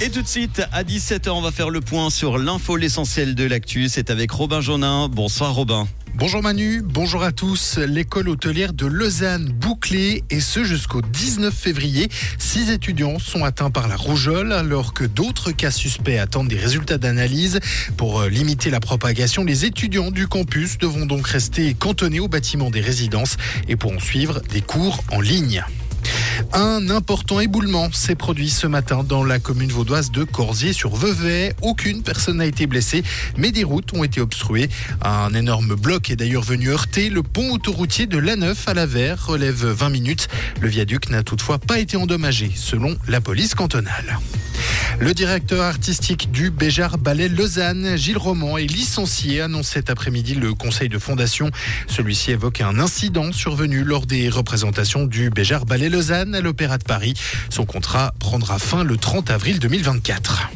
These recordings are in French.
Et tout de suite, à 17h, on va faire le point sur l'info, l'essentiel de l'actu. C'est avec Robin Jonin. Bonsoir Robin. Bonjour Manu, bonjour à tous. L'école hôtelière de Lausanne bouclée et ce jusqu'au 19 février. Six étudiants sont atteints par la rougeole alors que d'autres cas suspects attendent des résultats d'analyse. Pour euh, limiter la propagation, les étudiants du campus devront donc rester cantonnés au bâtiment des résidences et pourront suivre des cours en ligne. Un important éboulement s'est produit ce matin dans la commune vaudoise de Corsier-sur-Vevey. Aucune personne n'a été blessée, mais des routes ont été obstruées. Un énorme bloc est d'ailleurs venu heurter le pont autoroutier de l'A9 à la Verre, relève 20 minutes. Le viaduc n'a toutefois pas été endommagé, selon la police cantonale. Le directeur artistique du Béjar Ballet Lausanne, Gilles Roman, est licencié, annonce cet après-midi le conseil de fondation. Celui-ci évoque un incident survenu lors des représentations du Béjar Ballet Lausanne à l'Opéra de Paris. Son contrat prendra fin le 30 avril 2024.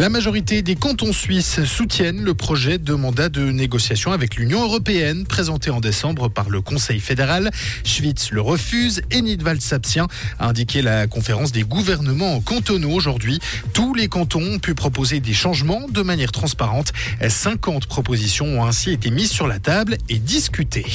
La majorité des cantons suisses soutiennent le projet de mandat de négociation avec l'Union européenne présenté en décembre par le Conseil fédéral. Schwitz le refuse et Nidwald s'abstient, a indiqué la conférence des gouvernements cantonaux aujourd'hui. Tous les cantons ont pu proposer des changements de manière transparente. 50 propositions ont ainsi été mises sur la table et discutées.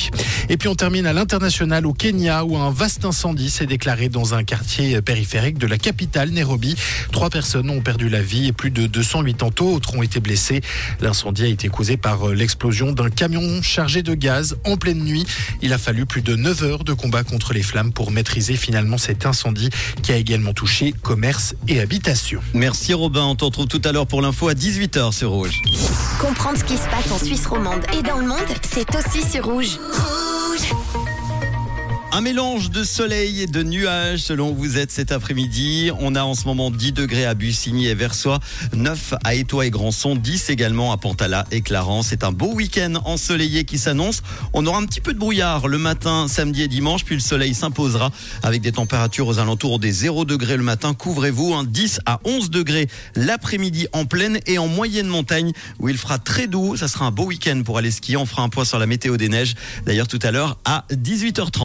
Et puis on termine à l'international au Kenya où un vaste incendie s'est déclaré dans un quartier périphérique de la capitale Nairobi. Trois personnes ont perdu la vie et plus de 280 autres ont été blessés. L'incendie a été causé par euh, l'explosion d'un camion chargé de gaz en pleine nuit. Il a fallu plus de 9 heures de combat contre les flammes pour maîtriser finalement cet incendie qui a également touché commerce et habitation. Merci Robin, on te retrouve tout à l'heure pour l'info à 18h sur Rouge. Comprendre ce qui se passe en Suisse romande et dans le monde, c'est aussi sur Rouge. Un mélange de soleil et de nuages selon où vous êtes cet après-midi. On a en ce moment 10 degrés à Bussigny et Versoix, 9 à Étoile et Grandson, 10 également à Pantala et Clarence. C'est un beau week-end ensoleillé qui s'annonce. On aura un petit peu de brouillard le matin, samedi et dimanche, puis le soleil s'imposera avec des températures aux alentours des 0 degrés le matin. Couvrez-vous, hein, 10 à 11 degrés l'après-midi en pleine et en moyenne montagne où il fera très doux. Ça sera un beau week-end pour aller skier. On fera un point sur la météo des neiges. D'ailleurs tout à l'heure à 18h30.